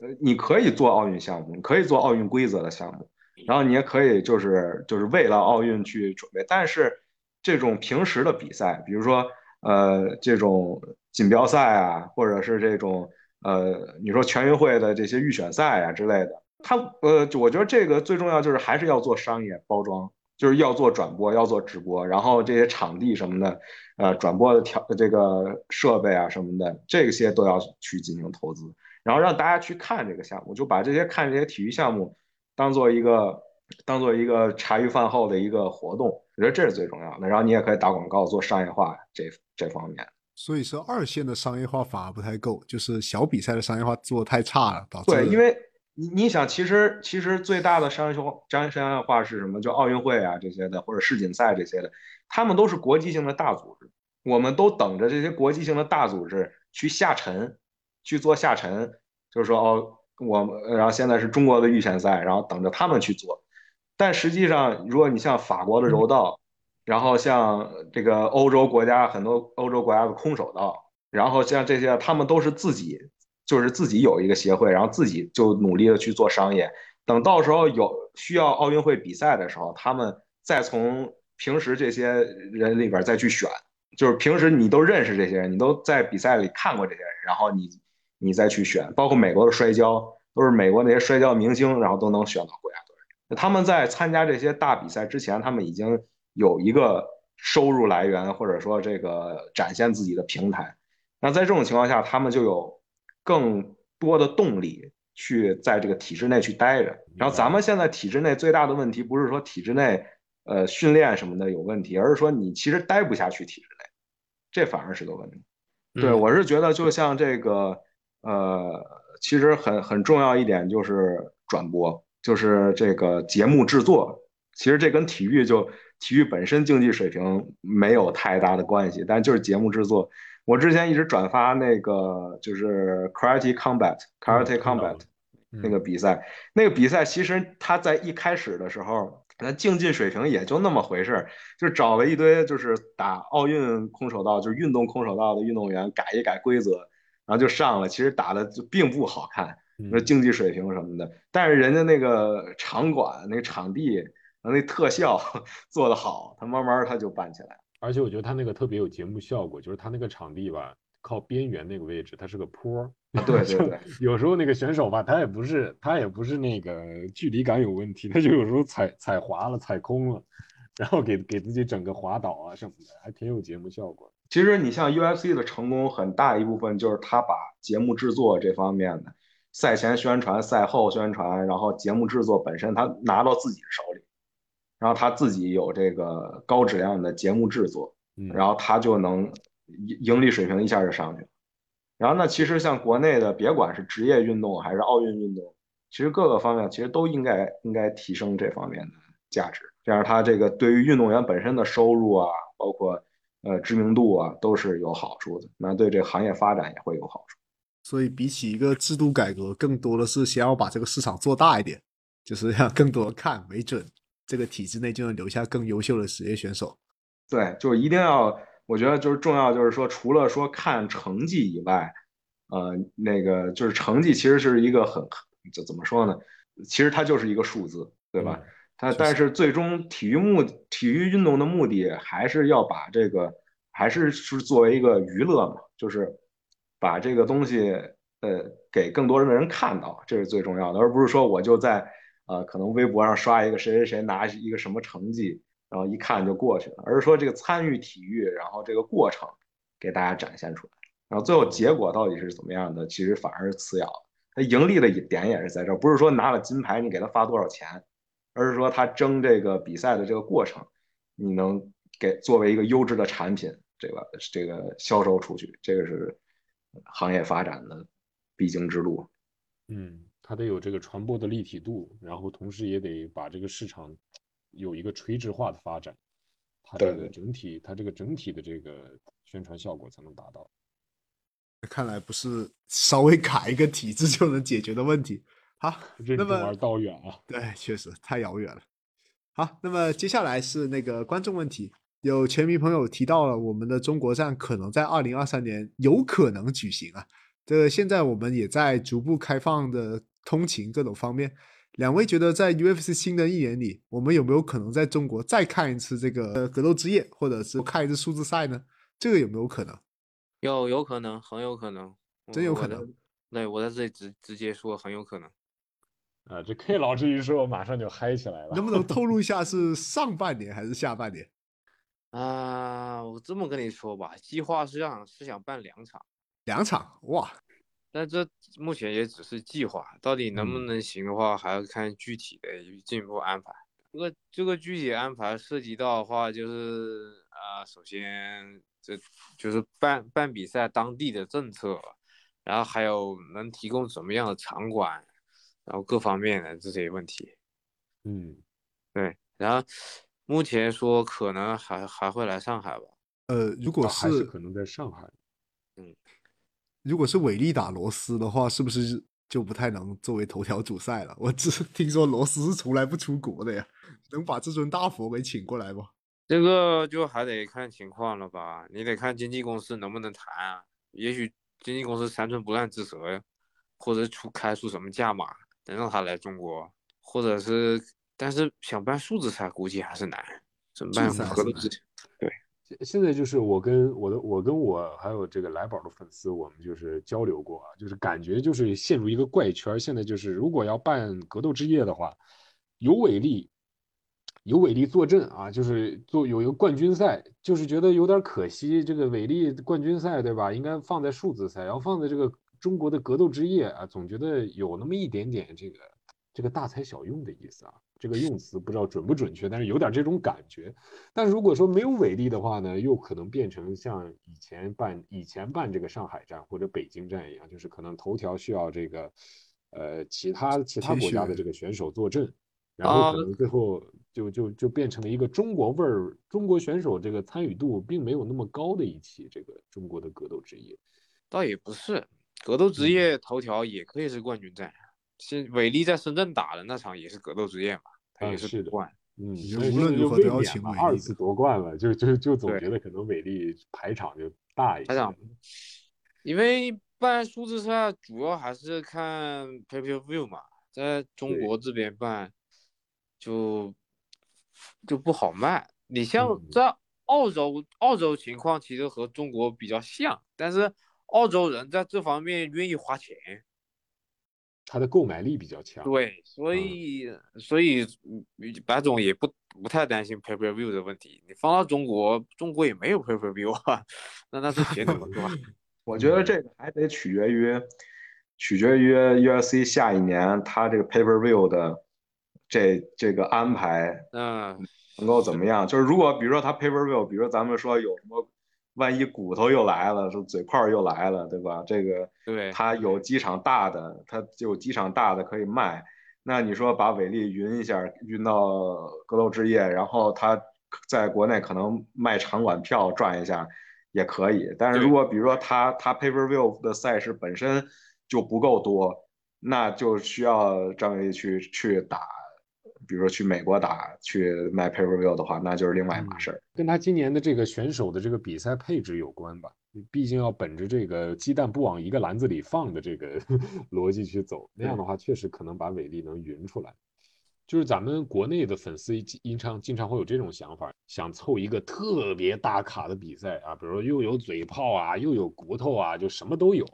呃，你可以做奥运项目，你可以做奥运规则的项目，然后你也可以就是就是为了奥运去准备。但是这种平时的比赛，比如说呃这种锦标赛啊，或者是这种呃你说全运会的这些预选赛啊之类的。他呃，我觉得这个最重要就是还是要做商业包装，就是要做转播，要做直播，然后这些场地什么的，呃，转播的条这个设备啊什么的，这些都要去进行投资，然后让大家去看这个项目，就把这些看这些体育项目当做一个当做一个茶余饭后的一个活动，我觉得这是最重要的。然后你也可以打广告做商业化这这方面。所以说二线的商业化反而不太够，就是小比赛的商业化做太差了，导致对，因为。你你想，其实其实最大的商业化商商业化是什么？就奥运会啊这些的，或者世锦赛这些的，他们都是国际性的大组织，我们都等着这些国际性的大组织去下沉，去做下沉，就是说哦，我们然后现在是中国的预选赛，然后等着他们去做。但实际上，如果你像法国的柔道，然后像这个欧洲国家很多欧洲国家的空手道，然后像这些，他们都是自己。就是自己有一个协会，然后自己就努力的去做商业。等到时候有需要奥运会比赛的时候，他们再从平时这些人里边再去选，就是平时你都认识这些人，你都在比赛里看过这些人，然后你你再去选。包括美国的摔跤，都是美国那些摔跤明星，然后都能选到国家队。他们在参加这些大比赛之前，他们已经有一个收入来源，或者说这个展现自己的平台。那在这种情况下，他们就有。更多的动力去在这个体制内去待着，然后咱们现在体制内最大的问题不是说体制内呃训练什么的有问题，而是说你其实待不下去体制内，这反而是个问题。对我是觉得就像这个呃，其实很很重要一点就是转播，就是这个节目制作，其实这跟体育就体育本身竞技水平没有太大的关系，但就是节目制作。我之前一直转发那个就是 Karate Combat，Karate Combat 那个比赛，那个比赛其实他在一开始的时候，那竞技水平也就那么回事儿，就找了一堆就是打奥运空手道，就是运动空手道的运动员改一改规则，然后就上了，其实打的就并不好看，那嗯竞技水平什么的，但是人家那个场馆、那个场地、那特效 做得好，他慢慢他就办起来了。而且我觉得他那个特别有节目效果，就是他那个场地吧，靠边缘那个位置，它是个坡对对 对，有时候那个选手吧，他也不是他也不是那个距离感有问题，他就有时候踩踩滑了、踩空了，然后给给自己整个滑倒啊什么的，还挺有节目效果。其实你像 UFC 的成功，很大一部分就是他把节目制作这方面的赛前宣传、赛后宣传，然后节目制作本身他拿到自己手里，然后他自己有这个高质量的节目制作，嗯，然后他就能盈盈利水平一下就上去了。然后呢，其实像国内的，别管是职业运动还是奥运运动，其实各个方面其实都应该应该提升这方面的价值，这样他这个对于运动员本身的收入啊，包括呃知名度啊，都是有好处的。那对这行业发展也会有好处。所以比起一个制度改革，更多的是先要把这个市场做大一点，就是让更多人看，为准这个体制内就能留下更优秀的职业选手。对，就是一定要，我觉得就是重要，就是说除了说看成绩以外，呃，那个就是成绩其实是一个很就怎么说呢？其实它就是一个数字，对吧？嗯它但是最终体育目体育运动的目的还是要把这个还是是作为一个娱乐嘛，就是把这个东西呃给更多的人看到，这是最重要的，而不是说我就在呃可能微博上刷一个谁谁谁拿一个什么成绩，然后一看就过去了，而是说这个参与体育，然后这个过程给大家展现出来，然后最后结果到底是怎么样的，其实反而是次要的。他盈利的一点也是在这儿，不是说拿了金牌你给他发多少钱，而是说他争这个比赛的这个过程，你能给作为一个优质的产品，这个这个销售出去，这个是行业发展的必经之路。嗯，它得有这个传播的立体度，然后同时也得把这个市场有一个垂直化的发展，它这个整体它这个整体的这个宣传效果才能达到。看来不是稍微改一个体制就能解决的问题。好，那么任重而道远啊。对，确实太遥远了。好，那么接下来是那个观众问题，有球迷朋友提到了我们的中国站可能在二零二三年有可能举行啊。这现在我们也在逐步开放的通勤各种方面。两位觉得在 UFC 新的一年里，我们有没有可能在中国再看一次这个呃格斗之夜，或者是看一次数字赛呢？这个有没有可能？有有可能，很有可能，真有可能。对，我在这里直直接说，很有可能。啊，这 K 老师一说，我马上就嗨起来了。能不能透露 一下是上半年还是下半年？啊，我这么跟你说吧，计划是让是想办两场，两场哇，但这目前也只是计划，到底能不嗯能行的话，还要看具体的进一步安排。这个这个具体安排涉及到的话，就是啊、首先这就是办办比赛当地的政策，然后还有能提供什么样的场馆，然后各方面的这些问题。嗯，对，然后目前说可能还还会来上海吧。呃，如果是是可能在上海。如果是伟力打罗斯的话，是不是就不太能作为头条主赛了？我只是听说罗斯是从来不出国的呀，能把这尊大佛给请过来吗？这个就还得看情况了吧，你得看经纪公司能不能谈啊。也许经纪公司三寸不烂之舌呀，或者出开出什么价码，能让他来中国，或者是，但是想办数字赛估计还是难，怎么办？数字赛是难合作之现在就是我跟我的我跟我还有这个来宝的粉丝，我们就是交流过啊，就是感觉就是陷入一个怪圈。现在就是如果要办格斗之夜的话，有伟力，有伟力坐镇啊，就是做有一个冠军赛，就是觉得有点可惜。这个伟力冠军赛对吧？应该放在数字赛，然后放在这个中国的格斗之夜啊，总觉得有那么一点点这个这个大材小用的意思啊。这个用词不知道准不准确，但是有点这种感觉。但如果说没有伟力的话呢，又可能变成像以前办以前办这个上海站或者北京站一样，就是可能头条需要这个呃其他其他国家的这个选手坐镇，然后啊可能最后就就就变成了一个中国味儿，中国选手这个参与度并没有那么高的一期这个中国的格斗职业。倒也不是，格斗职业头条也可以是冠军战。是伟力在深圳打的那场也是格斗之夜嘛，他也嗯是夺冠。嗯，无论如何都要请嘛二次夺冠了，就就就总觉得可能伟力排场就大一些排场。因为办数字赛主要还是看 pay per view 嘛，在中国这边办就就不好卖。你像嗯在澳洲，澳洲情况其实和中国比较像，但是澳洲人在这方面愿意花钱，它的购买力比较强。对，所嗯以所以嗯白总也不不太担心 pay per view 的问题。你放到中国，中国也没有 pay per view 啊，那那这钱怎么赚？我觉得这个还得取决于，取决于 UFC 下一年它这个 pay per view 的这这个安排嗯，能够怎么样？就是如果比如说它 pay per view，比如说咱们说有什么，万一骨头又来了，说嘴炮又来了，对吧？这个对它有机场大的，它就有机场大的可以卖。那你说把伟力匀一下，匀到格斗之夜，然后他在国内可能卖场馆票赚一下也可以。但是如果比如说他他 pay per view 的赛事本身就不够多，那就需要张伟丽去去打，比如说去美国打去卖 pay per view 的话，那就是另外一码事儿。跟他今年的这个选手的这个比赛配置有关吧，毕竟要本着这个鸡蛋不往一个篮子里放的这个 逻辑去走，那样的话确实可能把伟力能匀出来。就是咱们国内的粉丝经常经常会有这种想法，想凑一个特别大卡的比赛啊，比如说又有嘴炮啊，又有骨头啊，就什么都有。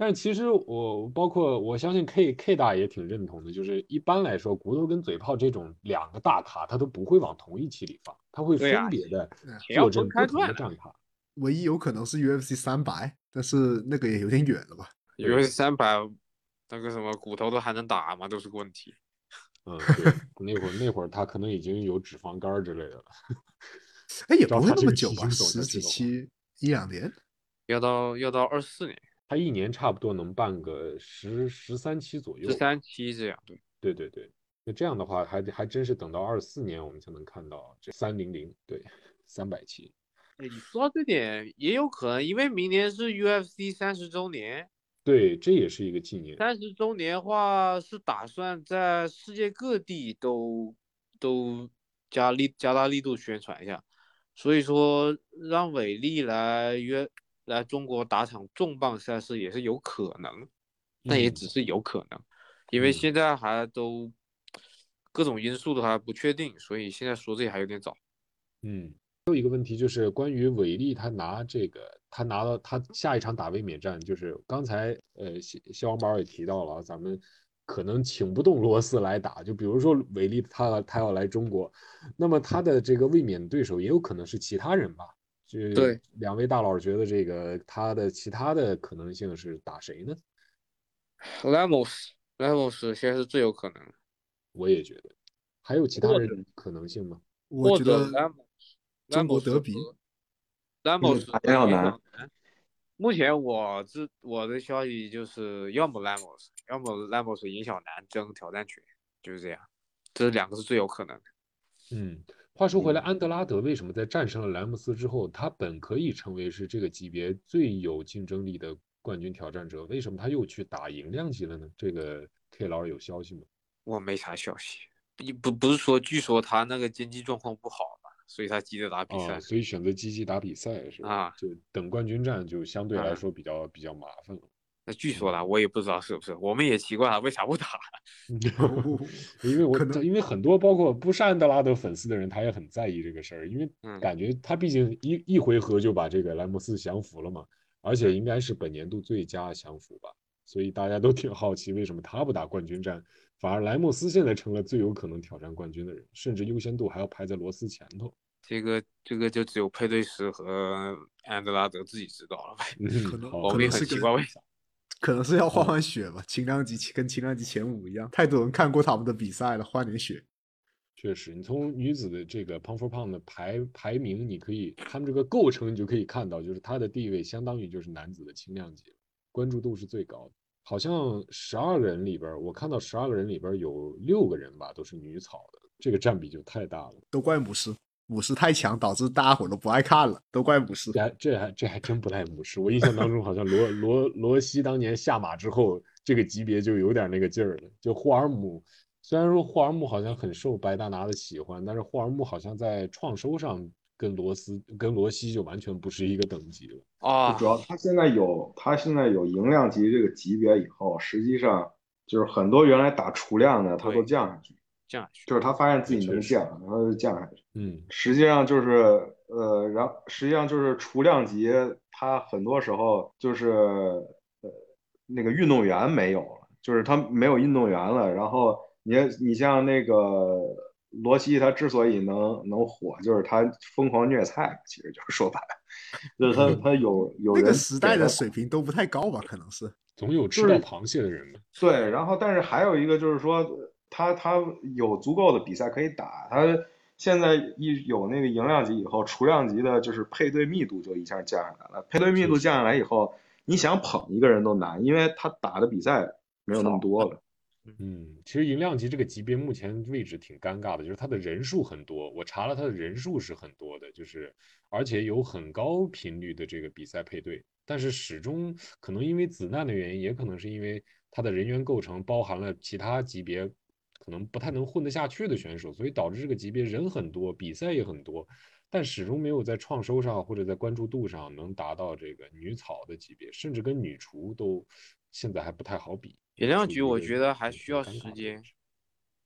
但是其实我包括我相信 K K 大也挺认同的，就是一般来说，骨头跟嘴炮这种两个大咖，他都不会往同一期里放，他会分别的坐镇分开不同的战卡。唯一有可能是 UFC 三百，但是那个也有点远了吧？因为三百那个什么骨头都还能打吗？都是个问题。嗯，对，那会儿那会儿他可能已经有脂肪肝之类的了。哎，也 不会这个那么久吧，十几期一两年。要到要到二四年他一年差不多能办个十十三期左右。十三期这样，对，对对对，那这样的话还还真是等到二四年我们才能看到这三零零，对，三百期。哎，你说到这点也有可能，因为明年是 UFC 三十周年，对，这也是一个纪念。三十周年的话是打算在世界各地都都加力加大力度宣传一下，所以说让伟力来约来中国打场重磅赛事也是有可能，但也嗯只是有可能，因为嗯现在还都各种因素都还不确定，所以现在说这还有点早。嗯，还有一个问题就是关于韦力，他拿这个，他拿到他下一场打卫冕战，就是刚才呃肖肖王宝也提到了啊，咱们可能请不动罗斯来打，就比如说韦力他他要来中国，那么他的这个卫冕对手也有可能是其他人吧？就对两位大佬觉得这个他的其他的可能性是打谁呢？Lemos Lemos 现在是最有可能，我也觉得，还有其他人可能性吗？我觉得 Lemos 中国德比和 Lemos 嗯也有和难目前我知我的消息就是，要么 Lemos，要么 Lemos 影响男争挑战权，就是这样，这两个是最有可能的。嗯，话说回来，安德拉德为什么在战胜了莱姆斯之后，他本可以成为是这个级别最有竞争力的冠军挑战者，为什么他又去打赢量级了呢？这个 K 老师有消息吗？我没啥消息，不不是说，据说他那个经济状况不好嘛，所以他急着打比赛哦，。所以选择积极打比赛是吧？啊就等冠军战就相对来啊说比较比较麻烦了。那据说啦，我也不知道是不是，我们也奇怪了为啥不打。因为我可能因为很多包括不是安德拉德粉丝的人，他也很在意这个事儿，因为嗯感觉他毕竟一一回合就把这个莱姆斯降服了嘛，而且应该是本年度最佳降服吧，所以大家都挺好奇为什么他不打冠军战，反而莱姆斯现在成了最有可能挑战冠军的人，甚至优先度还要排在罗斯前头。这个这个就只有配对师和安德拉德自己知道了呗。可能我们也很奇怪为啥。可能是要换换血吧，轻量级跟轻量级前五一样，太多人看过他们的比赛了，换点血。确实，你从女子的这个 Pound for Pound 的排排名，你可以他们这个构成，你就可以看到，就是她的地位相当于就是男子的轻量级，关注度是最高的。好像十二个人里边，我看到十二个人里边有六个人吧，都是女草的，这个占比就太大了。都怪姆斯，姆斯太强，导致大家伙都不爱看了，都怪姆斯这。还这还这还真不赖姆氏，我印象当中好像罗罗罗西当年下马之后，这个级别就有点那个劲儿了。就霍尔姆，虽然说霍尔姆好像很受白大拿的喜欢，但是霍尔姆好像在创收上跟罗斯跟罗西就完全不是一个等级了。啊主，要他现在有他现在有赢量级这个级别以后，实际上就是很多原来打储量的他都降下去，这样去就是他发现自己能降，然后就降下去。嗯，实际上就是呃，然后实际上就是储量级，他很多时候就是呃那个运动员没有了，就是他没有运动员了。然后你你像那个罗西，他之所以能能火，就是他疯狂虐菜，其实就是说白了，就是他他有有人那个时代的水平都不太高吧？可能是。总有吃到螃蟹的人嘛。对，然后但是还有一个就是说，他他有足够的比赛可以打，他现在一有那个赢量级以后，储量级的就是配对密度就一下降下来了。配对密度降下来以后，你想捧一个人都难，因为他打的比赛没有那么多了。嗯，其实银量级这个级别目前位置挺尴尬的，就是它的人数很多，我查了它的人数是很多的，就是而且有很高频率的这个比赛配对，但是始终可能因为子弹的原因，也可能是因为它的人员构成包含了其他级别可能不太能混得下去的选手，所以导致这个级别人很多，比赛也很多，但始终没有在创收上或者在关注度上能达到这个女草的级别，甚至跟女厨都现在还不太好比。原谅局我觉得还需要时间，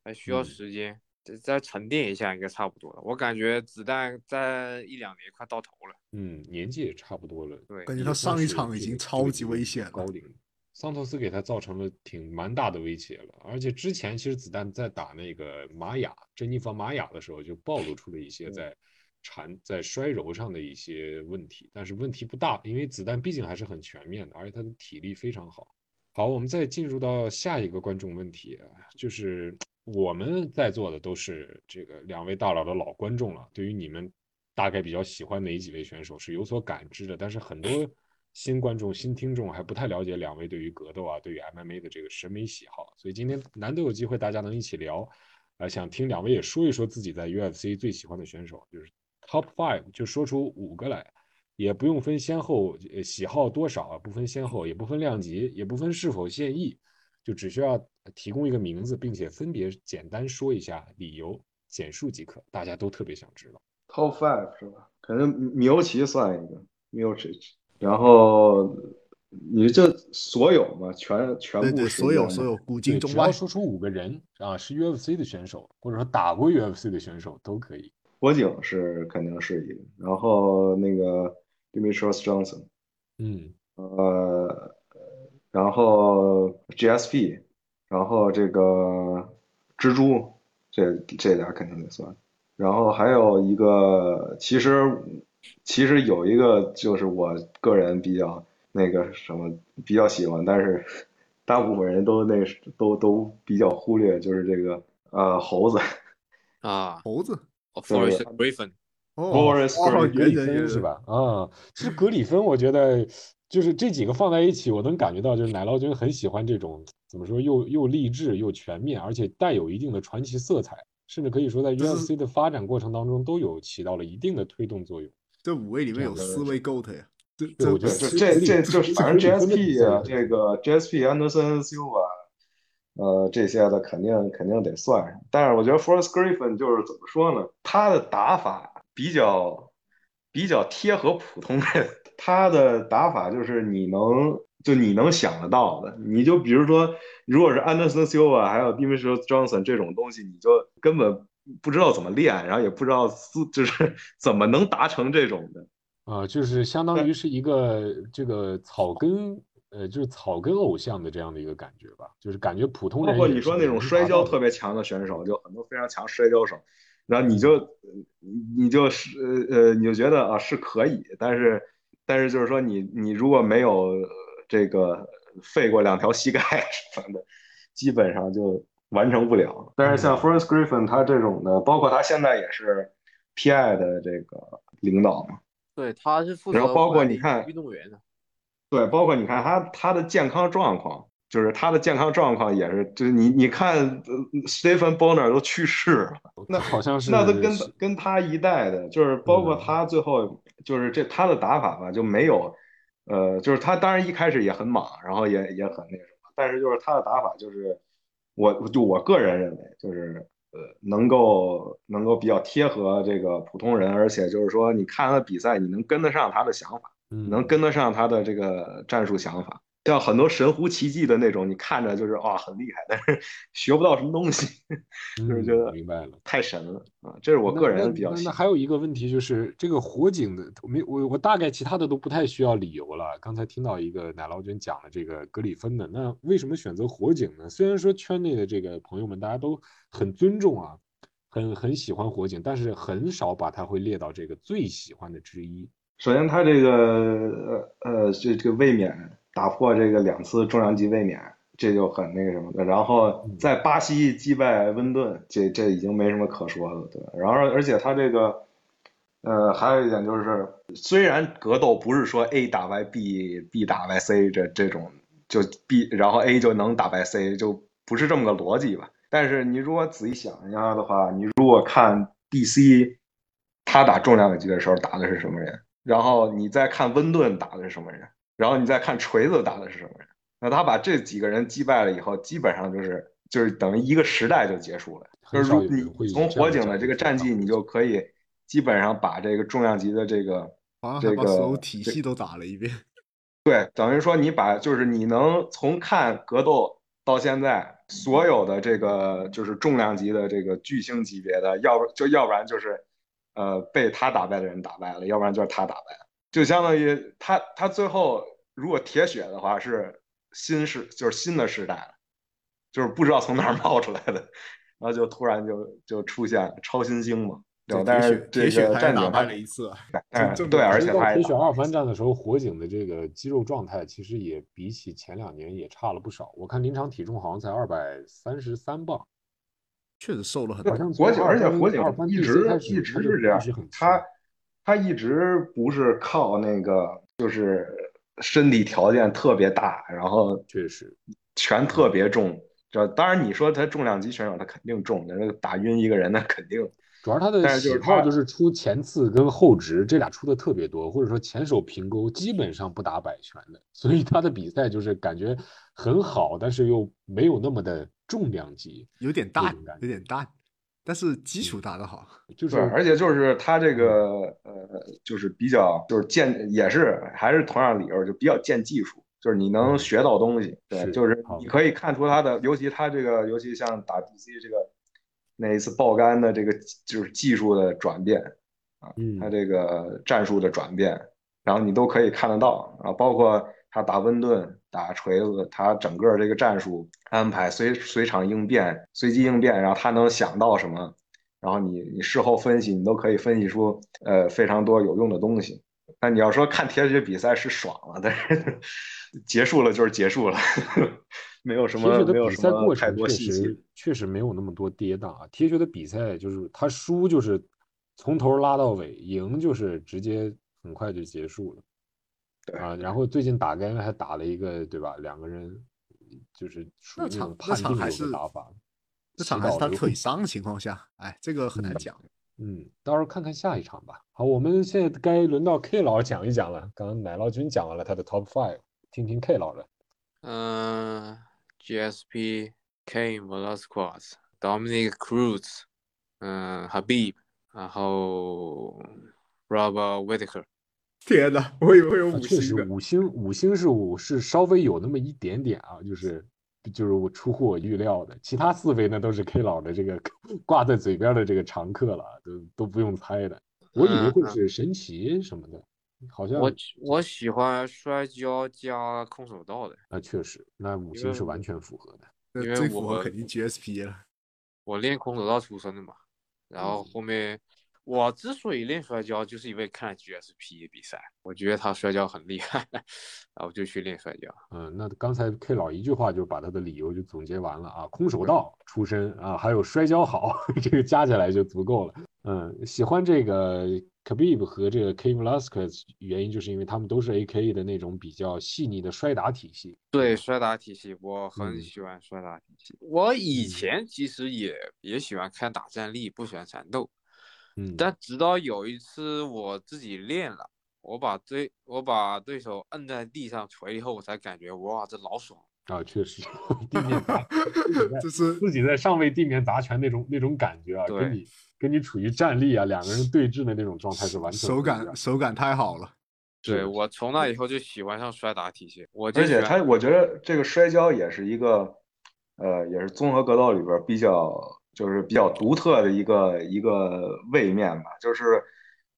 还需要嗯时间，再再沉淀一下应该差不多了。我感觉子弹在一两年快到头了。嗯，年纪也差不多了，对感觉他上一场已经超级危险了。高龄了。桑托斯给他造成了挺蛮大的威胁了，而且之前其实子弹在打那个玛雅珍妮佛玛雅的时候，就暴露出了一些在缠在衰柔上的一些问题，但是问题不大，因为子弹毕竟还是很全面的，而且他的体力非常好。好，我们再进入到下一个观众问题啊，就是我们在座的都是这个两位大佬的老观众了，对于你们大概比较喜欢哪几位选手是有所感知的，但是很多新观众、新听众还不太了解两位对于格斗啊、对于 MMA 的这个审美喜好，所以今天难得有机会大家能一起聊，呃，想听两位也说一说自己在 UFC 最喜欢的选手，就是 Top Five，就说出五个来。也不用分先后，呃，喜好多少啊，不分先后，也不分量级，也不分是否现役，就只需要提供一个名字，并且分别简单说一下理由，简述即可。大家都特别想知道。Top five 是吧？可能米欧奇算一个 m i o c i c 然后你这所有嘛，全全对对，部所有所有古对，今中外只要，说出五个人啊，是 UFC 的选手，或者说打过 UFC 的选手都可以。火警是肯定是一个，然后那个 dimitrius Johnson，嗯，呃，然后 GSP，然后这个蜘蛛，这这俩肯定得算，然后还有一个，其实其实有一个就是我个人比较那个什么比较喜欢，但是大部分人都那个都都比较忽略，就是这个呃猴子。啊猴子，Forest Griffin，哦哦，格格里是吧？啊，其实格里芬，我觉得就是这几个放在一起，我能感觉到，就是奶酪君很喜欢这种怎么说，又又励志又全面，而且带有一定的传奇色彩，甚至可以说在 UFC 的发展过程当中都有起到了一定的推动作用。这五位里面有四位 GOAT 呀，这对我觉这这这这就是反正 GSP 啊，这这个 GSP Anderson Silva，呃，这些的肯定肯定得算上。但是我觉得 Forrest Griffin 就是怎么说呢？他的打法比较比较贴合普通人，他的打法就是你能就你能想得到的，你就比如说，如果是 Anderson Silva 还有 Dimitrius Johnson 这种东西，你就根本不知道怎么练，然后也不知道思就是 怎么能达成这种的。啊、就是相当于是一个这个草根，呃，就是草根偶像的这样的一个感觉吧，就是感觉普通包括人也是你说那种摔跤特别强的选手，就很多非常强摔跤手，然后你就你就是呃呃，你就觉得啊是可以，但是但是就是说你你如果没有呃这个废过两条膝盖 什么的，基本上就完成不了。但是像 Forrest Griffin 他这种的，包括他现在也是 PI 的这个领导嘛，对，他是负责然后包括你看运动员的，对，包括你看他他的健康状况，就是他的健康状况也是，就是你你看呃，Stephen Bonner 都去世了，那好像是那都跟是跟他一代的，就是包括嗯他最后就是这他的打法吧，就没有，呃，就是他当然一开始也很莽，然后也也很那什么，但是就是他的打法就是我就我个人认为就是呃能够能够比较贴合这个普通人，而且就是说你看他的比赛，你能跟得上他的想法，嗯，能跟得上他的这个战术想法。像很多神乎其技的那种，你看着就是哇很厉害，但是 学不到什么东西，就是觉得嗯明白了。太神了啊！这是我个人比较喜。那那还有一个问题就是这个火警的，没我我大概其他的都不太需要理由了。刚才听到一个奶酪君讲了这个格里芬的，那为什么选择火警呢？虽然说圈内的这个朋友们大家都很尊重啊，很很喜欢火警，但是很少把它会列到这个最喜欢的之一。首先，他这个呃呃，这这个卫冕打破这个两次重量级卫冕，这就很那个什么的。然后在巴西击败温顿，这这已经没什么可说的，对吧？然后而且他这个呃，还有一点就是，虽然格斗不是说 A 打败 B，B 打败 C 这这种就 B，然后 A 就能打败 C，就不是这么个逻辑吧？但是你如果仔细想一下的话，你如果看 DC，他打重量级的时候打的是什么人？然后你再看温顿打的是什么人，然后你再看锤子打的是什么人，那他把这几个人击败了以后，基本上就是就是等于一个时代就结束了。就是如你从火警的这个战绩，你就可以基本上把这个重量级的这个这个所有体系都打了一遍。对，等于说你把就是你能从看格斗到现在所有的这个就是重量级的这个巨星级别的，要不就要不然就是。呃，被他打败的人打败了，要不然就是他打败了，就相当于他他最后如果铁血的话是新时就是新的时代了，就是不知道从哪儿冒出来的，然后就突然就就出现超新星嘛，对？但是这个战警败了一次，嗯，对，而且他铁血二番战的时候，火警的这个肌肉状态其实也比起前两年也差了不少，我看临场体重好像才二百三十三磅。确实瘦了很多。火警，而且火警一直一直是这样，他他一直不是靠那个，就是身体条件特别大，然后确实拳特别重。这当然你说他重量级选手，他肯定重，那个打晕一个人那肯定。主要他的喜好就是出前刺跟后直这俩出的特别多，或者说前手平勾基本上不打摆拳的，所以他的比赛就是感觉很好，但是又没有那么的。重量级有点大，有点淡，但是基础打得好，就是而且就是他这个呃，就是比较就是见也是还是同样理由，就比较见技术，就是你能学到东西，对，就是你可以看出他的，尤其他这个，尤其像打 DC 这个那一次爆肝的这个就是技术的转变啊，他这个战术的转变，然后你都可以看得到啊，包括他打温顿。打锤子，他整个这个战术安排随随场应变、随机应变，然后他能想到什么，然后你你事后分析，你都可以分析出呃非常多有用的东西。那你要说看铁血比赛是爽了，但是 结束了就是结束了，没有什么没有什么太多细节，确实没有那么多跌宕啊。铁血的比赛就是他输就是从头拉到尾，赢就是直接很快就结束了。啊，然后最近打跟还打了一个，对吧？两个人就是属于那种判定的打法。这场还是他腿伤的情况下，哎，这个很难讲。嗯，到时候看看下一场吧。好，我们现在该轮到 K 老讲一讲了。刚刚奶酪君讲完了他的 Top Five，听听 K 老的。嗯，GSP Cain Velasquez、Dominic Cruz，嗯，Habib，然后 Robert Whitaker。天呐，我以为有五星确实，五星五星是五是稍微有那么一点点啊，就是就是我出乎我预料的。其他四位呢都是 K 老的这个 挂在嘴边的这个常客了，都都不用猜的。我以为会是神奇什么的，好像我我喜欢摔跤加空手道的。那确实，那五星是完全符合的。因为最符合肯定 GSP 了。我练空手道出身的嘛，然后后面。我之所以练摔跤，就是因为看 GSP 比赛，我觉得他摔跤很厉害，然后就去练摔跤。嗯，那刚才 K 老一句话就把他的理由就总结完了啊，空手道出身啊，还有摔跤好，这个加起来就足够了。嗯，喜欢这个 Khabib 和这个 Velasquez，原因就是因为他们都是 AK 的那种比较细腻的摔打体系。对，摔打体系我很喜欢摔打体系。我以前其实也也喜欢看打战力，不喜欢缠斗。嗯，但直到有一次我自己练了，我把对我把对手摁在地上捶以后，我才感觉哇，这老爽！啊，确实，地面砸，自己在 这是自己在上位地面砸拳那种那种感觉啊，跟你跟你处于站立啊，两个人对峙的那种状态是完全手感手感太好了。对我从那以后就喜欢上摔打体系，我就而且他，我觉得这个摔跤也是一个，呃，也是综合格斗里边比较就是比较独特的一个一个位面吧，就是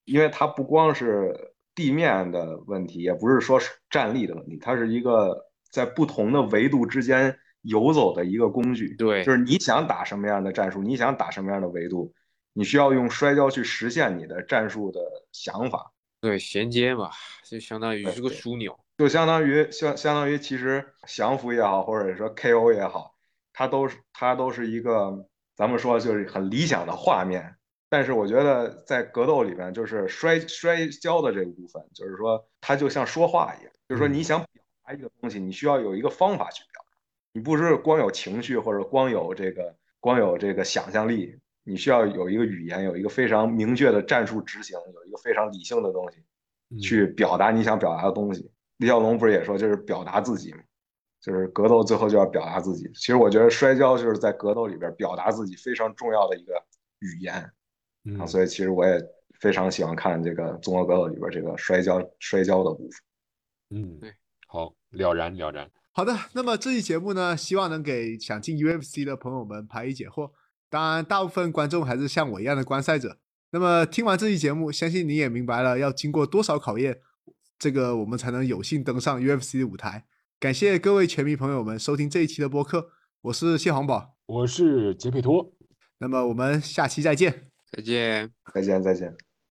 因为它不光是地面的问题，也不是说是站立的问题，它是一个在不同的维度之间游走的一个工具。对就是你想打什么样的战术，你想打什么样的维度，你需要用摔跤去实现你的战术的想法。对衔接嘛，就相当于是个枢纽。就相当于相相当于其实降服也好，或者说 KO 也好，它都是它都是一个咱们说就是很理想的画面。但是我觉得在格斗里面，就是摔摔跤的这个部分，就是说它就像说话一样，就是说你想表达一个东西，你需要有一个方法去表达，你不是光有情绪或者光有这个光有这个想象力，你需要有一个语言，有一个非常明确的战术执行，有一个非常理性的东西。嗯去表达你想表达的东西。李小龙不是也说，就是表达自己嘛，就是格斗最后就要表达自己。其实我觉得摔跤就是在格斗里边表达自己非常重要的一个语言啊，嗯，所以其实我也非常喜欢看这个综合格斗里边这个摔跤摔跤的部分。嗯对，好，了然了然。好的，那么这期节目呢，希望能给想进 UFC 的朋友们排疑解惑。当然，大部分观众还是像我一样的观赛者。那么听完这期节目，相信你也明白了要经过多少考验，这个我们才能有幸登上 UFC 的舞台。感谢各位球迷朋友们收听这一期的播客，我是谢黄宝。我是杰佩托。那么我们下期再见。再见。再见，再见。